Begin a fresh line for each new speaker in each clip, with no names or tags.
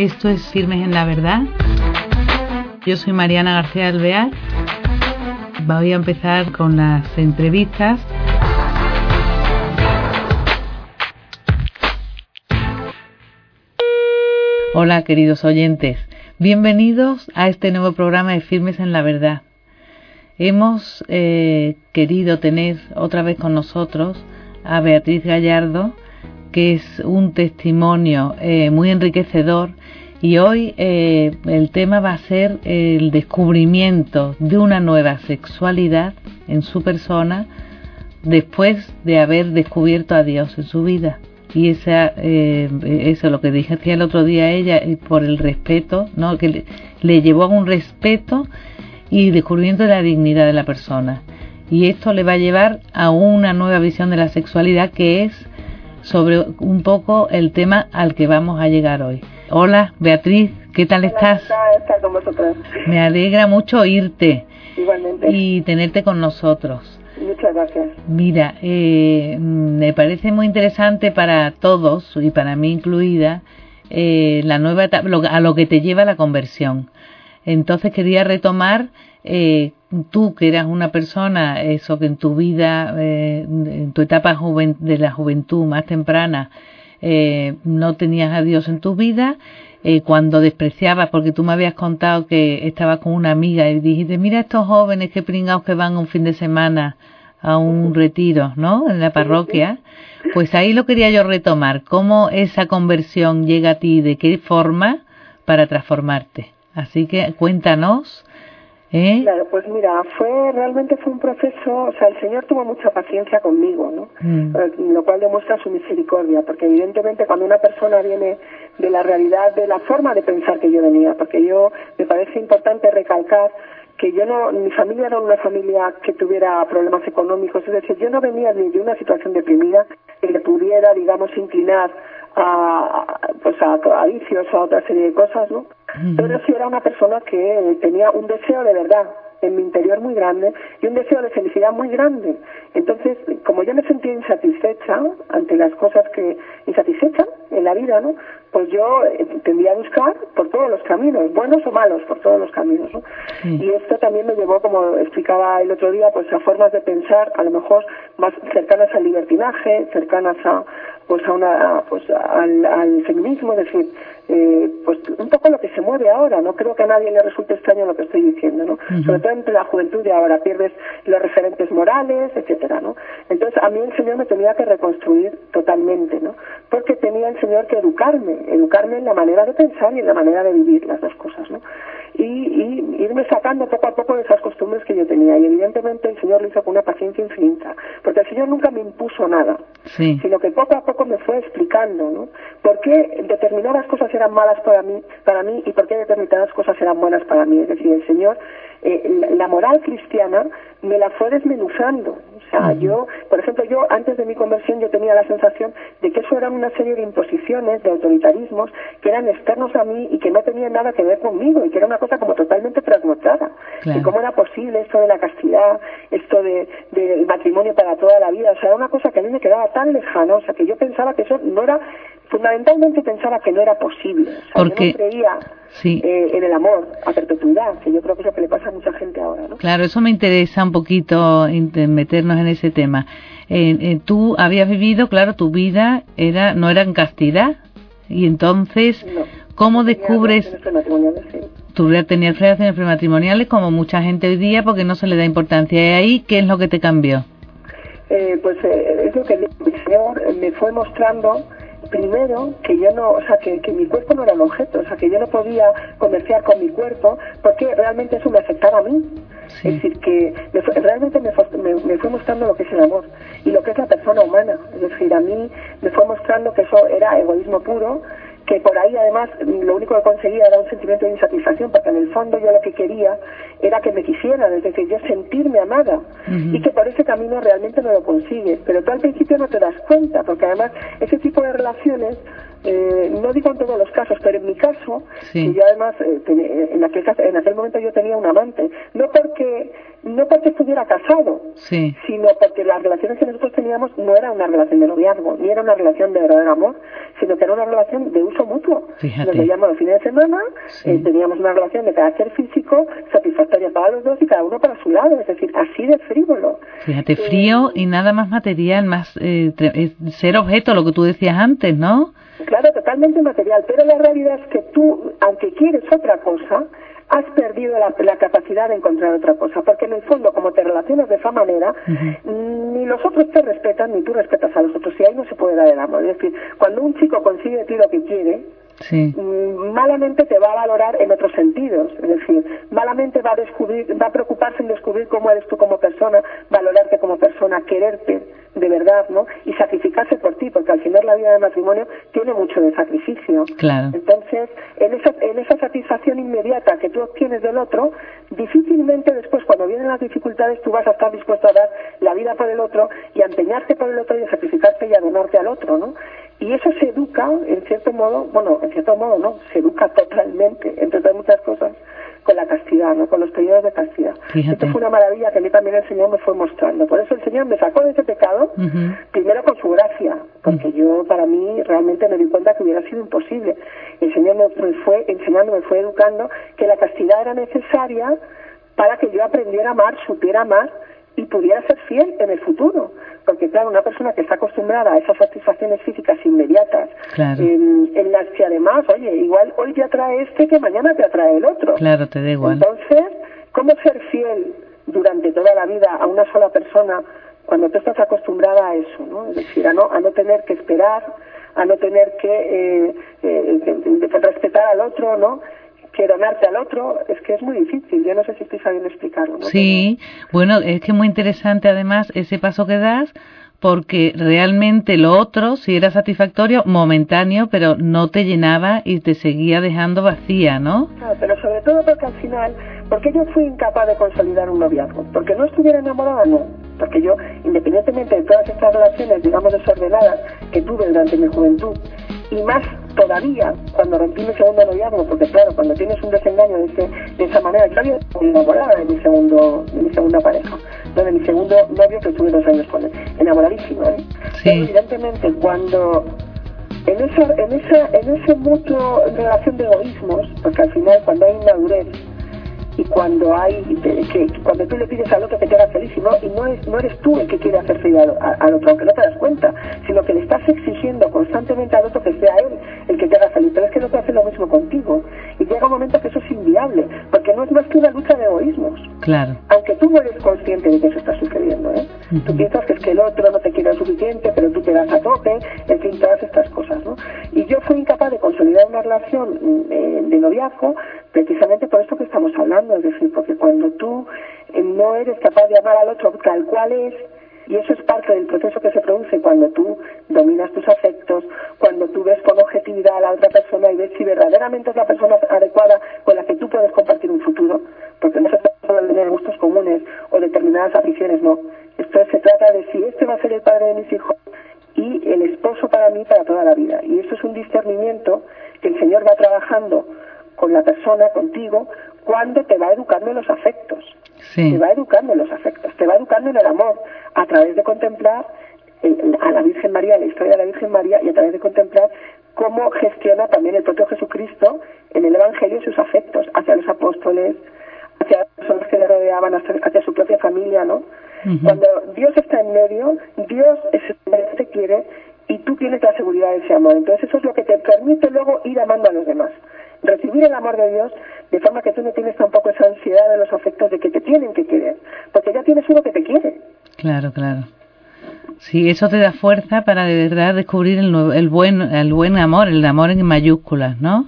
Esto es Firmes en la Verdad. Yo soy Mariana García Alvear. Voy a empezar con las entrevistas. Hola queridos oyentes, bienvenidos a este nuevo programa de Firmes en la Verdad. Hemos eh, querido tener otra vez con nosotros a Beatriz Gallardo, que es un testimonio eh, muy enriquecedor y hoy eh, el tema va a ser el descubrimiento de una nueva sexualidad en su persona después de haber descubierto a Dios en su vida. Y esa, eh, eso lo que dije el otro día ella, por el respeto, ¿no? que le, le llevó a un respeto y descubrimiento de la dignidad de la persona. Y esto le va a llevar a una nueva visión de la sexualidad que es sobre un poco el tema al que vamos a llegar hoy. Hola, Beatriz, ¿qué tal estás?
Con vosotros.
Me alegra mucho oírte
Igualmente.
y tenerte con nosotros.
Muchas gracias.
Mira, eh, me parece muy interesante para todos y para mí incluida eh, la nueva etapa, lo- a lo que te lleva la conversión. Entonces quería retomar eh, tú que eras una persona, eso que en tu vida, eh, en tu etapa juven- de la juventud más temprana, eh, no tenías a Dios en tu vida, eh, cuando despreciabas, porque tú me habías contado que estabas con una amiga y dijiste, mira estos jóvenes que pringados que van un fin de semana a un retiro, ¿no? En la parroquia. Pues ahí lo quería yo retomar, cómo esa conversión llega a ti, de qué forma para transformarte. Así que cuéntanos, ¿eh?
Claro, pues mira, fue realmente fue un proceso, o sea, el Señor tuvo mucha paciencia conmigo, ¿no?
Mm.
Eh, Lo cual demuestra su misericordia, porque evidentemente cuando una persona viene de la realidad, de la forma de pensar que yo venía, porque yo me parece importante recalcar que yo no, mi familia era una familia que tuviera problemas económicos, es decir, yo no venía ni de una situación deprimida que le pudiera, digamos, inclinar a, pues a, a vicios o a otra serie de cosas, ¿no? Pero sí era una persona que tenía un deseo de verdad en mi interior muy grande y un deseo de felicidad muy grande. Entonces, como yo me sentía insatisfecha ante las cosas que insatisfecha en la vida, ¿no? Pues yo eh, tendía a buscar por todos los caminos, buenos o malos, por todos los caminos, ¿no?
Sí.
Y esto también me llevó, como explicaba el otro día, pues a formas de pensar a lo mejor más cercanas al libertinaje, cercanas a pues a una pues al, al feminismo, es decir, eh, pues un poco lo que se mueve ahora, no creo que a nadie le resulte extraño lo que estoy diciendo, ¿no? Sobre todo entre la juventud de ahora, pierdes los referentes morales, etcétera, ¿no? Entonces a mí el Señor me tenía que reconstruir totalmente, ¿no? Porque tenía el Señor que educarme, educarme en la manera de pensar y en la manera de vivir las dos cosas, ¿no? Y, y irme sacando poco a poco de esas costumbres que yo tenía. Y evidentemente el Señor lo hizo con una paciencia infinita, porque el Señor nunca me impuso nada
Sí,
sino que poco a poco me fue explicando, ¿no? Por qué determinadas cosas eran malas para mí, para mí y por qué determinadas cosas eran buenas para mí. Es decir, el Señor, eh, la, la moral cristiana me la fue desmenuzando. O sea, yo, por ejemplo, yo antes de mi conversión yo tenía la sensación de que eso eran una serie de imposiciones, de autoritarismos que eran externos a mí y que no tenían nada que ver conmigo y que era una cosa como totalmente trasnochada.
Claro.
Y cómo era posible esto de la castidad, esto de, del matrimonio para toda la vida. O sea, era una cosa que a mí me quedaba tan lejana, o sea, que yo pensaba que eso no era, fundamentalmente pensaba que no era posible. O sea,
Porque-
yo no creía
sí.
eh, en el amor a perpetuidad, que yo creo que es lo que le pasa a mucha gente ahora, ¿no?
Claro, eso me interesa un poquito meternos en ese tema. Eh, eh, tú habías vivido, claro, tu vida era no era en castidad y entonces,
No.
¿Cómo descubres? ya tenías relaciones prematrimoniales como mucha gente hoy día porque no se le da importancia. ¿Y ahí qué es lo que te cambió?
Eh, pues eh, es lo que el Señor eh, me fue mostrando primero que yo no, o sea, que, que mi cuerpo no era un objeto, o sea, que yo no podía comerciar con mi cuerpo porque realmente eso me afectaba a mí.
Sí.
Es decir, que me fue- realmente me, fue- me- me fue mostrando lo que es el amor y lo que es la persona humana. Es decir, a mí me fue mostrando que eso era egoísmo puro, que por ahí además lo único que conseguía era un sentimiento de insatisfacción, porque en el fondo yo lo que quería era que me quisieran, es decir, yo sentirme amada y que por ese camino realmente no lo consigues, pero tú al principio no te das cuenta, porque además ese tipo de relaciones Eh, no digo en todos los casos, pero en mi caso,
Sí.
que yo además, eh, tenía- en, aquel, caso- en aquel momento yo tenía un amante, no porque, no porque estuviera casado,
Sí.
sino porque las relaciones que nosotros teníamos no era una relación de noviazgo, ni era una relación de verdadero amor, sino que era una relación de uso mutuo.
Fíjate.
Nos veíamos los fines de semana,
Sí.
eh, teníamos una relación de carácter físico satisfactoria para los dos y cada uno para su lado, es decir, así de frívolo.
Fíjate, frío y nada más material, más eh, ser objeto, lo que tú decías antes, ¿no?
Claro, totalmente material, pero la realidad es que tú, aunque quieres otra cosa, has perdido la, la capacidad de encontrar otra cosa, porque en el fondo, como te relacionas de esa manera, ni los otros te respetan, ni tú respetas a los otros, y ahí no se puede dar el amor. Es decir, cuando un chico consigue de ti lo que quiere,
Sí.
mm, malamente te va a valorar en otros sentidos, es decir, malamente va a descubrir, va a preocuparse en descubrir cómo eres tú como persona, valorarte como persona, quererte de verdad, ¿no? Y sacrificarse por ti, porque al final la vida de matrimonio tiene mucho de sacrificio.
Claro.
Entonces, en esa, en esa satisfacción inmediata que tú obtienes del otro, difícilmente después, cuando vienen las dificultades, tú vas a estar dispuesto a dar la vida por el otro y a empeñarte por el otro y a sacrificarte y a donarte al otro, ¿no? Y eso se educa, en cierto modo, bueno, en cierto modo no, se educa totalmente, entre otras muchas cosas, con la castidad, ¿no? Con los periodos de castidad.
Fíjate.
Esto fue una maravilla que a mí también el Señor me fue mostrando. Por eso el Señor me sacó de ese pecado, primero con su gracia, porque yo para mí realmente me di cuenta que hubiera sido imposible. El Señor me fue enseñando, me fue educando que la castidad era necesaria para que yo aprendiera a amar, supiera amar y pudiera ser fiel en el futuro. Porque claro, una persona que está acostumbrada a esas satisfacciones físicas inmediatas,
Claro.
en, en las que además, oye, igual hoy te atrae este que mañana te atrae el otro.
Claro, te da igual.
Entonces, ¿cómo ser fiel durante toda la vida a una sola persona cuando tú estás acostumbrada a eso? ¿no? Es decir, a no, a no tener que esperar, a no tener que eh, eh, de- de respetar al otro, ¿no? Que donarte al otro, es que es muy difícil. Yo no sé si estoy sabiendo explicarlo. ¿no?
Sí, bueno, es que es muy interesante además ese paso que das porque realmente lo otro sí era satisfactorio, momentáneo, pero no te llenaba y te seguía dejando vacía, ¿no?
Claro, pero sobre todo porque al final, porque yo fui incapaz de consolidar un noviazgo, porque no estuviera enamorada, no, porque yo, independientemente de todas estas relaciones, digamos, desordenadas que tuve durante mi juventud, y más todavía cuando rompí mi segundo noviazgo, porque claro, cuando tienes un desengaño de, ese, de esa manera, yo había enamorada de mi segundo, de mi segunda pareja, no de mi segundo novio que estuve dos años con él, enamoradísima, ¿eh?
Sí.
Evidentemente cuando en esa, en esa, en ese mutuo relación de egoísmos, porque al final cuando hay inmadurez y cuando hay que, cuando tú le pides al otro que te haga feliz y no, y no, es, no eres tú el que quiere hacer feliz al, otro, aunque no te das cuenta, sino que le estás exigiendo constantemente al otro que sea él el que te haga feliz, pero es que el otro hace lo mismo contigo. Y llega un momento que eso es inviable, porque no es más que una lucha de egoísmos
Claro.
aunque tú no eres consciente de que eso está sucediendo, ¿eh? Tú piensas que es que el otro no te quiere lo suficiente, pero tú te das a tope, en fin, todas estas cosas, ¿no? Y yo fui incapaz de consolidar una relación mm, eh, de noviazgo precisamente por esto que estamos hablando, es decir, porque cuando tú eh, no eres capaz de amar al otro tal cual es, y eso es parte del proceso que se produce cuando tú dominas tus afectos, cuando tú ves con objetividad a la otra persona y ves si verdaderamente es la persona adecuada con la que tú puedes compartir un futuro, porque no se solo de tener gustos comunes o determinadas aficiones, no. Esto se trata de si este va a ser el padre de mis hijos y el esposo para mí para toda la vida. Y eso es un discernimiento que el Señor va trabajando con la persona, contigo, cuando te va educando en los afectos
Sí.
te va educando en los afectos, te va educando en el amor, a través de contemplar el- a la Virgen María, la historia de la Virgen María, y a través de contemplar cómo gestiona también el propio Jesucristo en el Evangelio sus afectos hacia los apóstoles, hacia las personas que le rodeaban, hacia, su propia familia, ¿no? Cuando Dios está en medio, Dios es el que te quiere y tú tienes la seguridad de ese amor. Entonces eso es lo que te permite luego ir amando a los demás. Recibir el amor de Dios de forma que tú no tienes tampoco esa ansiedad de los afectos de que te tienen que querer, porque ya tienes uno que te quiere.
Claro, claro. Sí, eso te da fuerza para de verdad descubrir el, nuevo- el buen el buen amor, el amor en mayúsculas, ¿no?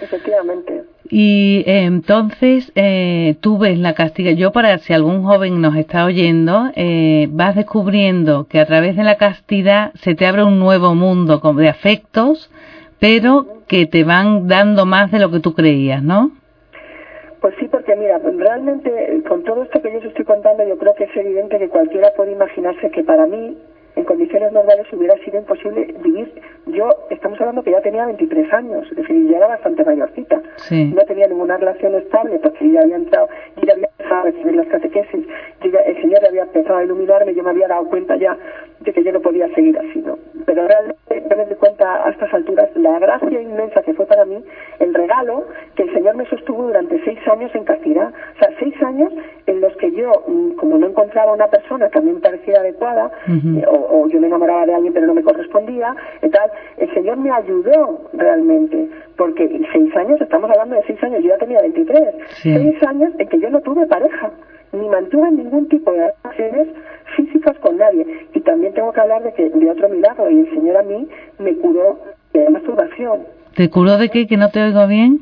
Efectivamente.
Y eh, entonces eh, tú ves la castidad. Yo para si algún joven nos está oyendo, eh, vas descubriendo que a través de la castidad se te abre un nuevo mundo de afectos, pero que te van dando más de lo que tú creías, ¿no?
Pues sí, porque mira, realmente con todo esto que yo os estoy contando, yo creo que es evidente que cualquiera puede imaginarse que para mí en condiciones normales hubiera sido imposible vivir. Yo, estamos hablando que ya tenía 23 años, es decir, ya era bastante mayorcita. No tenía ninguna relación estable porque ya había entrado, ya había empezado a recibir las catequesis, el Señor había empezado a iluminarme, yo me había dado cuenta ya de que yo no podía seguir así, ¿no? Pero realmente me di cuenta a estas alturas la gracia inmensa que fue para mí el regalo que el Señor me sostuvo durante seis años en castidad. O sea, seis años en yo, mm, como no encontraba una persona que a mí me pareciera adecuada, eh, o, yo me enamoraba de alguien pero no me correspondía, y tal, el Señor me ayudó realmente. Porque seis años, estamos hablando de seis años, yo ya tenía 23. Seis años en que yo no tuve pareja ni mantuve ningún tipo de relaciones físicas con nadie. Y también tengo que hablar de que de otro milagro, y el Señor a mí me curó de masturbación.
¿Te curó de qué? ¿Que no te oigo bien?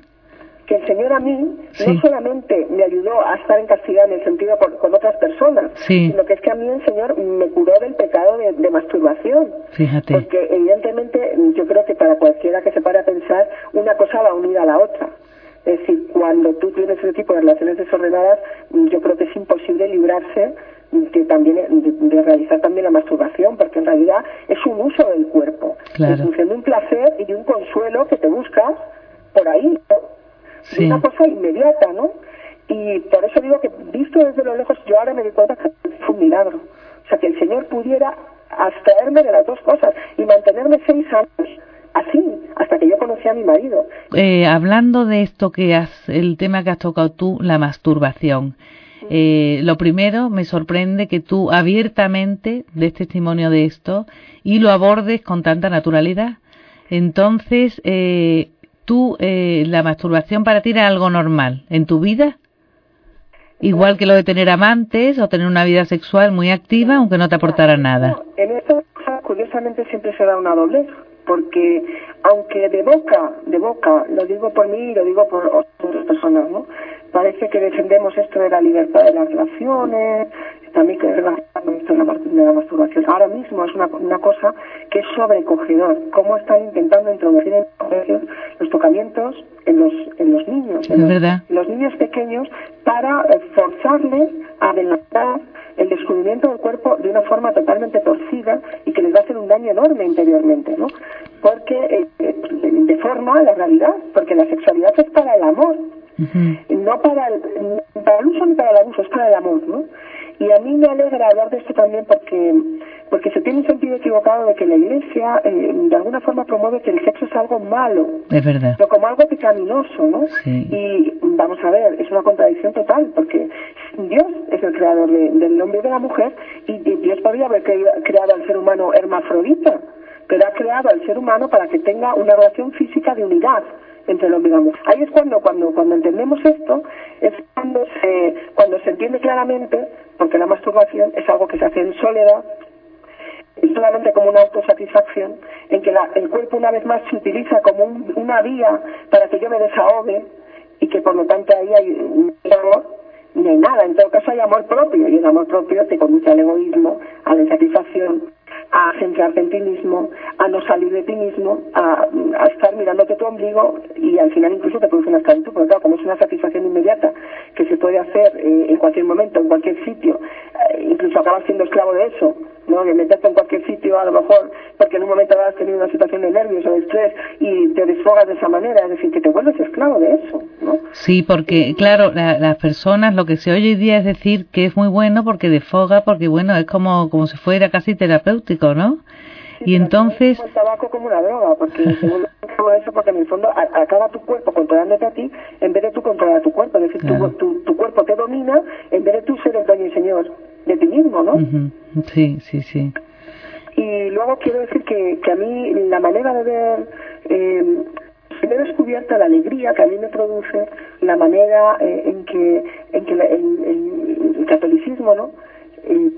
Que el Señor a mí no solamente me ayudó a estar en castidad en el sentido con otras personas, sino que es que a mí el Señor me curó del pecado de, masturbación.
Fíjate.
Porque evidentemente yo creo que para cualquiera que se pare a pensar, una cosa va unida a la otra. Es decir, cuando tú tienes ese tipo de relaciones desordenadas, yo creo que es imposible librarse de, también, de, realizar también la masturbación, porque en realidad es un uso del cuerpo,
claro.
en función de un placer y de un consuelo que te buscas por ahí, ¿no? Una cosa inmediata, ¿no? Y por eso digo que visto desde lo lejos, yo ahora me di cuenta que fue un milagro. O sea, que el Señor pudiera abstraerme de las dos cosas y mantenerme seis años así, hasta que yo conocí a mi marido.
Eh, hablando de esto que has, el tema que has tocado tú, la masturbación. Eh, lo primero, me sorprende que tú abiertamente des testimonio de esto y lo abordes con tanta naturalidad. Entonces, eh, tú, eh, la masturbación para ti era algo normal en tu vida, igual que lo de tener amantes o tener una vida sexual muy activa, aunque no te aportara nada.
en esta curiosamente, siempre se da una doblez porque aunque de boca, de boca, lo digo por mí y lo digo por otras personas, ¿no? Parece que defendemos esto de la libertad de las relaciones, también que relacionamos esto de la masturbación. Ahora mismo es una, una cosa que es sobrecogedor. ¿Cómo están intentando introducir en los tocamientos en los, en los niños?
En
los, niños pequeños para eh, forzarles a adelantar el descubrimiento del cuerpo de una forma totalmente torcida y que les va a hacer un daño enorme interiormente, ¿no? Porque eh, eh, deforma la realidad, porque la sexualidad es para el amor, no para el, para el uso ni para el abuso, es para el amor, ¿no? Y a mí me alegra hablar de esto también porque porque se tiene un sentido equivocado de que la Iglesia eh, de alguna forma promueve que el sexo es algo malo.
Es verdad.
Pero como algo pecaminoso, ¿no? Y vamos a ver, es una contradicción total porque Dios es el creador del hombre y de la mujer y, Dios podría haber creado al ser humano hermafrodita, pero ha creado al ser humano para que tenga una relación física de unidad entre el hombre y la mujer. Ahí es cuando, cuando, cuando entendemos esto, es cuando se, cuando se entiende claramente, la es algo que se hace en soledad, y solamente como una autosatisfacción, en que el cuerpo una vez más se utiliza como una vía para que yo me desahogue y que por lo tanto ahí hay un amor ni hay nada, en todo caso hay amor propio y el amor propio te conduce al egoísmo, a la insatisfacción, a centrarte en ti mismo, a no salir de ti mismo, a, estar mirándote tu ombligo y al final incluso te produce una esclavitud, porque claro, como es una satisfacción inmediata puede hacer eh, en cualquier momento, en cualquier sitio, eh, incluso acabas siendo esclavo de eso, ¿no? De meterte en cualquier sitio a lo mejor porque en un momento has tenido una situación de nervios o de estrés y te desfogas de esa manera, es decir, que te vuelves esclavo de eso, ¿no?
Sí, porque claro, las personas, lo que se oye hoy día es decir que es muy bueno porque desfoga, porque bueno, es como, como si fuera casi terapéutico ¿no? Y entonces...
El tabaco como una droga, porque según eso, porque en el fondo acaba tu cuerpo controlándote a ti en vez de tú controlar a tu cuerpo. Es decir, tu, tu, cuerpo te domina en vez de tú ser el dueño y señor de ti mismo, ¿no?
Sí, sí, sí.
Y luego quiero decir que, que a mí la manera de ver... Eh, he descubierto la alegría que a mí me produce la manera eh, en que en que el catolicismo no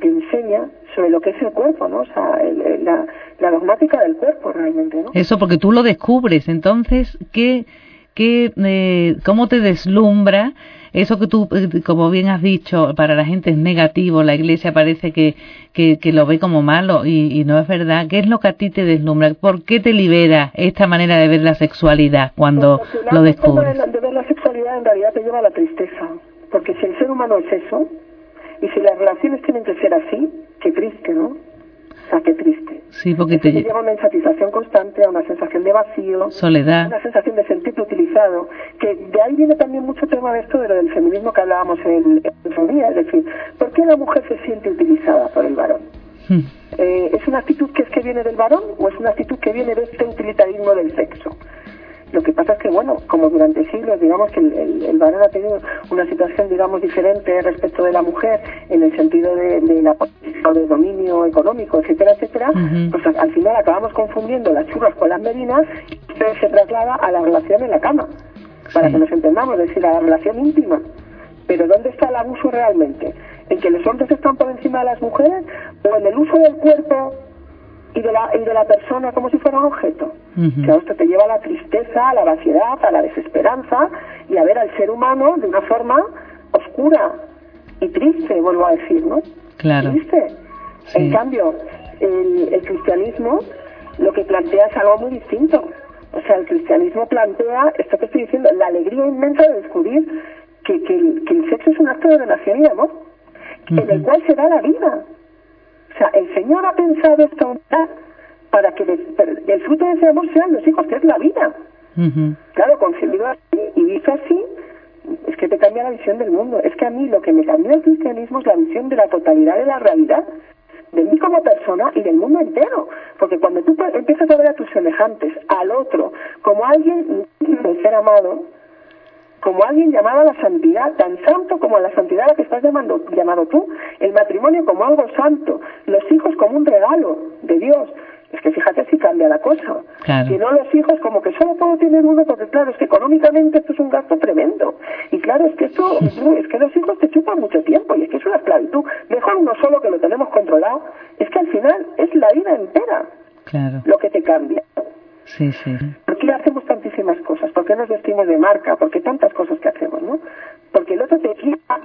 te enseña sobre lo que es el cuerpo, ¿no? O sea, la, la dogmática del cuerpo realmente, ¿no?
Eso porque tú lo descubres, entonces, ¿qué, qué, eh, ¿cómo te deslumbra eso que tú, eh, como bien has dicho, para la gente es negativo, la iglesia parece que, que, que lo ve como malo y, y, no es verdad. ¿Qué es lo que a ti te deslumbra? ¿Por qué te libera esta manera de ver la sexualidad cuando lo descubres?
De, de ver la sexualidad en realidad te lleva a la tristeza, porque si el ser humano es eso, y si las relaciones tienen que ser así, qué triste, ¿no? O sea, qué triste.
Sí, porque te
lleva una insatisfacción constante, a una sensación de vacío,
soledad,
una sensación de sentirte utilizado, que de ahí viene también mucho tema de esto de lo del feminismo que hablábamos en, el día, es decir, ¿por qué la mujer se siente utilizada por el varón? Hmm. Eh, ¿Es una actitud que es que viene del varón o es una actitud que viene de este durante siglos, digamos que el, varón ha tenido una situación, digamos, diferente respecto de la mujer en el sentido de, la de dominio económico, etcétera, etcétera, pues al final acabamos confundiendo las churras con las merinas y se traslada a la relación en la cama, para que nos entendamos, es decir, a la relación íntima. Pero ¿dónde está el abuso realmente? ¿En que los hombres están por encima de las mujeres o en el uso del cuerpo y de la, y de la persona como si fuera un objeto. que esto te lleva a la tristeza, a la vaciedad, a la desesperanza y a ver al ser humano de una forma oscura y triste, vuelvo a decir, ¿no?
Claro.
Triste. En cambio, el, el cristianismo lo que plantea es algo muy distinto. O sea, el cristianismo plantea, esto que estoy diciendo, la alegría inmensa de descubrir que, que, el, que el sexo es un acto de relación y de amor, en el cual se da la vida. O sea, el Señor ha pensado esta unidad para que el fruto de ese amor sean los hijos, que es la vida. Claro, concebido así y visto así, es que te cambia la visión del mundo. Es que a mí lo que me cambió el cristianismo es la visión de la totalidad de la realidad, de mí como persona y del mundo entero. Porque cuando tú empiezas a ver a tus semejantes, al otro, como alguien de ser amado, como alguien llamado a la santidad, tan santo como a la santidad a la que estás llamando, llamado tú, el matrimonio como algo santo, los hijos como un regalo de Dios. Es que fíjate si cambia la cosa.
Que
no los hijos como que solo puedo tener uno porque claro, es que económicamente esto es un gasto tremendo. Y claro, es que esto, es que los hijos te chupan mucho tiempo y es que es una esclavitud. Mejor uno solo que lo tenemos controlado. Es que al final es la vida entera lo que te cambia.
Sí, sí.
¿Por qué hacemos tantísimas nos vestimos de marca? ¿Por qué tantas cosas que hacemos, no? Porque el otro te quiera,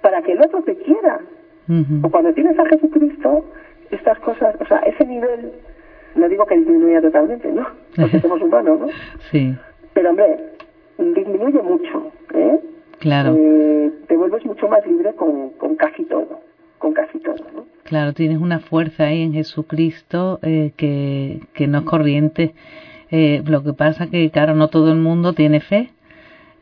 para que el otro te quiera. O cuando tienes a Jesucristo, estas cosas, o sea, ese nivel, no digo que disminuya totalmente, ¿no? Porque somos humanos, ¿no?
Sí.
Pero, hombre, disminuye mucho, ¿eh?
Claro.
Eh, te vuelves mucho más libre con, con casi todo con casi todo. ¿no?
Claro, tienes una fuerza ahí en Jesucristo eh, que, que no es corriente. Eh, lo que pasa que, claro, no todo el mundo tiene fe.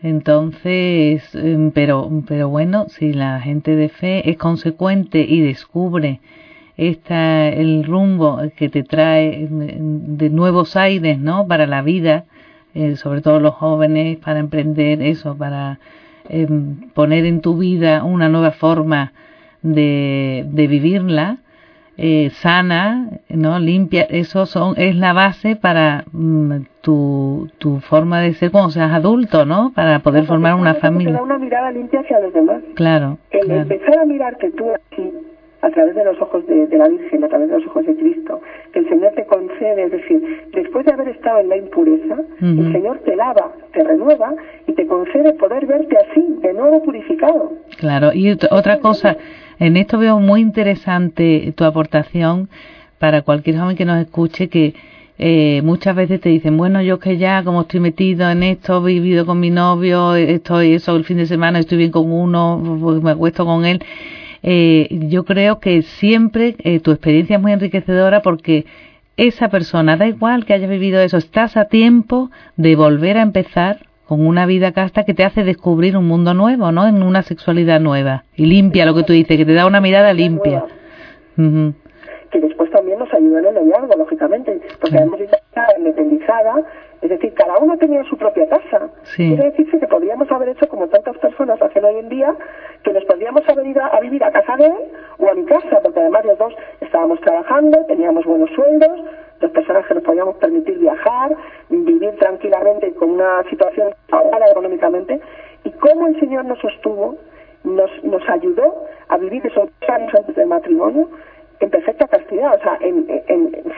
Entonces, em, pero, pero bueno, si la gente de fe es consecuente y descubre esta, el rumbo que te trae em, de nuevos aires, ¿no? Para la vida, eh, sobre todo los jóvenes, para emprender eso, para em, poner en tu vida una nueva forma de, de vivirla eh, sana, no limpia, eso son es la base para mm, tu, tu forma de ser cuando seas adulto, ¿no? Para poder formar una familia.
Da una mirada limpia hacia los demás.
Claro.
El empezar a mirarte tú así a través de los ojos de, la Virgen, a través de los ojos de Cristo, que el Señor te concede, es decir, después de haber estado en la impureza, el Señor te lava, te renueva y te concede poder verte así, de nuevo purificado.
Claro, y otra cosa, en esto veo muy interesante tu aportación para cualquier joven que nos escuche que eh, muchas veces te dicen, bueno, yo que ya como estoy metido en esto, he vivido con mi novio, estoy eso el fin de semana, estoy bien con uno, pues me acuesto con él. Eh, yo creo que siempre eh, tu experiencia es muy enriquecedora porque esa persona, da igual que haya vivido eso, estás a tiempo de volver a empezar con una vida casta que te hace descubrir un mundo nuevo, ¿no? En una sexualidad nueva y limpia, lo que tú dices, que te da una mirada limpia.
Que después también nos ayudó en el noviazgo, lógicamente, porque hemos estado independizada, es decir, cada uno tenía su propia casa.
Sí.
Quiere decirse que podríamos haber hecho como tantas personas hacen hoy en día, que nos podríamos haber ido a vivir a casa de él o a mi casa, porque además los dos estábamos trabajando, teníamos buenos sueldos, las personas que nos podíamos permitir viajar, vivir tranquilamente con una situación ahorrada económicamente, y cómo el Señor nos sostuvo, nos, nos ayudó a vivir esos años antes del matrimonio en perfecta castidad, o sea, en,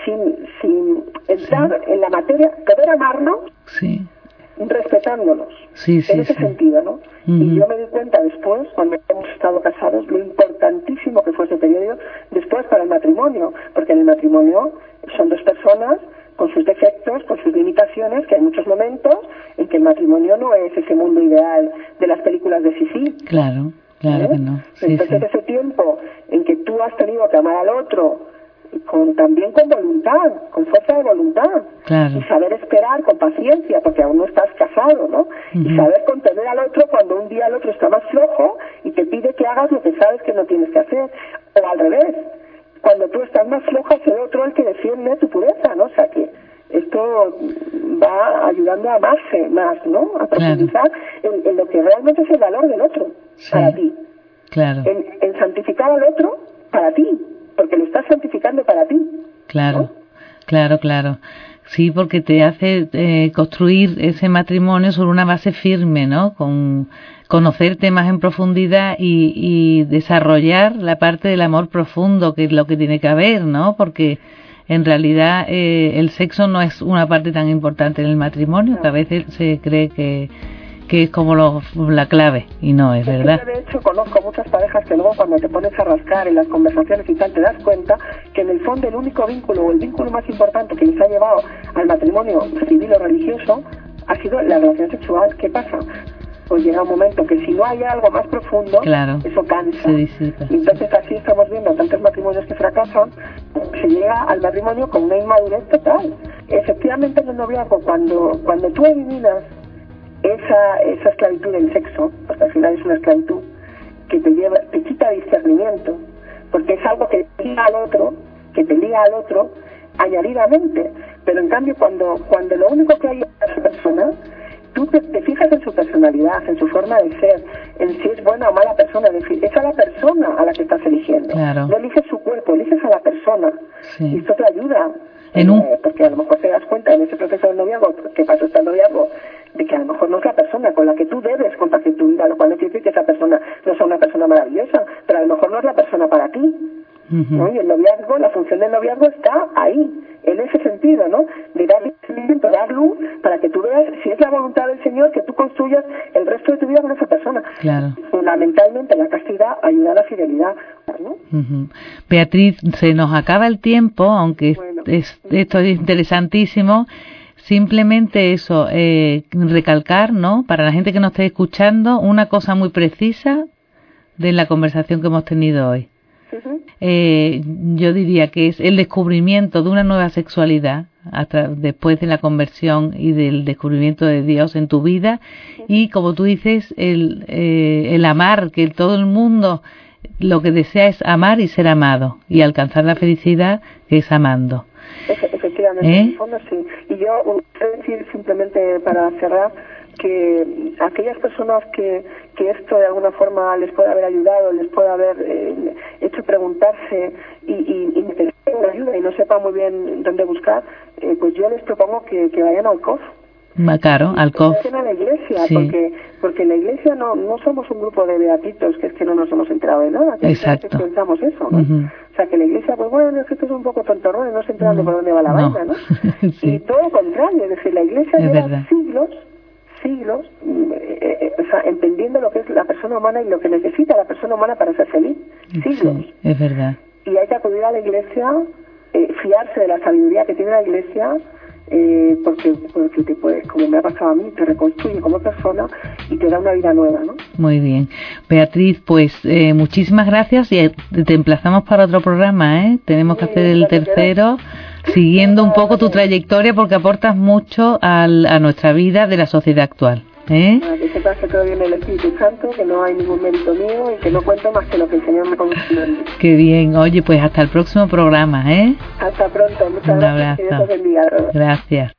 sin, sin entrar en la materia, poder amarnos respetándonos.
en
ese sentido, ¿no? Y yo me di cuenta después, cuando hemos estado casados, lo importantísimo que fue ese periodo después para el matrimonio, porque en el matrimonio son dos personas con sus defectos, con sus limitaciones, que hay muchos momentos en que el matrimonio no es ese mundo ideal de las películas de Sisi.
Claro, claro ¿Eh? que no.
Entonces ese tiempo en tú has tenido que amar al otro con también con voluntad, con fuerza de voluntad. Y saber esperar con paciencia, porque aún no estás casado, ¿no? Y saber contener al otro cuando un día el otro está más flojo y te pide que hagas lo que sabes que no tienes que hacer. O al revés, cuando tú estás más flojo es el otro el que defiende tu pureza, ¿no? O sea que esto va ayudando a amarse más, ¿no? A profundizar en, lo que realmente es el valor del otro para ti.
Claro.
En, en santificar al otro para ti porque lo estás santificando para ti.
Claro, claro, claro. Sí, porque te hace eh, construir ese matrimonio sobre una base firme, ¿no? Con conocerte más en profundidad y, y desarrollar la parte del amor profundo, que es lo que tiene que haber, ¿no? Porque en realidad eh, el sexo no es una parte tan importante en el matrimonio, que a veces se cree que que es como la clave y no es, verdad.
Yo de hecho conozco muchas parejas que luego cuando te pones a rascar en las conversaciones y tal te das cuenta que en el fondo el único vínculo o el vínculo más importante que les ha llevado al matrimonio civil o religioso ha sido la relación sexual. ¿Qué pasa? Pues llega un momento que si no hay algo más profundo, eso cansa. entonces así estamos viendo tantos matrimonios que fracasan, se llega al matrimonio con una inmadurez total. Efectivamente en el noviazgo, cuando, cuando tú eliminas esa, esa esclavitud del sexo, porque al final es una esclavitud, que te lleva, te quita discernimiento, porque es algo que te liga al otro, que te liga al otro añadidamente, pero en cambio cuando, cuando lo único que hay es esa persona, tú te, fijas en su personalidad, en su forma de ser, en si es buena o mala persona, es a la persona a la que estás eligiendo. No eliges su cuerpo, eliges a la persona. Y esto te ayuda. En un... Eh, porque a lo mejor te das cuenta en ese proceso de noviazgo, que pasó hasta el noviazgo, de que a lo mejor no es la persona con la que tú debes compartir tu vida, lo cual no quiere decir que esa persona no sea una persona maravillosa, pero a lo mejor no es la persona para ti. ¿no? Y el noviazgo, la función del noviazgo está ahí, en ese sentido, ¿no? De dar dar luz, para que tú veas si es la voluntad del Señor que tú construyas el resto de tu vida con esa persona.
Claro.
Fundamentalmente la castidad ayuda a la fidelidad. ¿no?
Beatriz, se nos acaba el tiempo, aunque esto es interesantísimo simplemente eso, eh, recalcar, ¿no? Para la gente que nos esté escuchando, una cosa muy precisa de la conversación que hemos tenido hoy. eh, yo diría que es el descubrimiento de una nueva sexualidad después de la conversión y del descubrimiento de Dios en tu vida. Y como tú dices el, eh, el amar que todo el mundo lo que desea es amar y ser amado y alcanzar la felicidad que es amando
efectivamente, en el ¿Eh? fondo sí. Y yo quiero decir simplemente para cerrar que aquellas personas que, que esto de alguna forma les puede haber ayudado, les puede haber eh, hecho preguntarse y, y, y ayuda y no sepa muy bien dónde buscar, eh, pues yo les propongo que, que vayan al COF
Macaro, Alcof.
a la iglesia, porque, porque en la iglesia no, no somos un grupo de beatitos que es que no nos hemos enterado de nada.
Exacto.
pensamos eso, ¿no? O sea, que la iglesia, pues bueno, es que esto es un poco tontorrón, no se enteran de por dónde va la vaina, ¿no? Y todo lo contrario, es decir, la iglesia lleva siglos siglos eh, eh, o sea, entendiendo lo que es la persona humana y lo que necesita la persona humana para ser feliz. Siglos.
es verdad.
Y hay que acudir a la iglesia, eh, fiarse de la sabiduría que tiene la iglesia eh, porque, porque te puede, como me ha pasado a mí, te reconstruye como persona y te da una vida nueva, ¿no?
Muy bien. Beatriz, pues eh, muchísimas gracias y te emplazamos para otro programa, ¿eh? Tenemos que hacer el tercero, siguiendo un poco tu trayectoria porque aportas mucho al, a nuestra vida de la sociedad actual.
¿Eh? que sepas que todo viene del Espíritu Santo, que no hay ningún mérito mío y que no cuento más que lo que el Señor me concedió.
Qué bien, oye, pues hasta el próximo programa, ¿eh?
Hasta pronto, muchas
Un
gracias.
Abrazo. Gracias.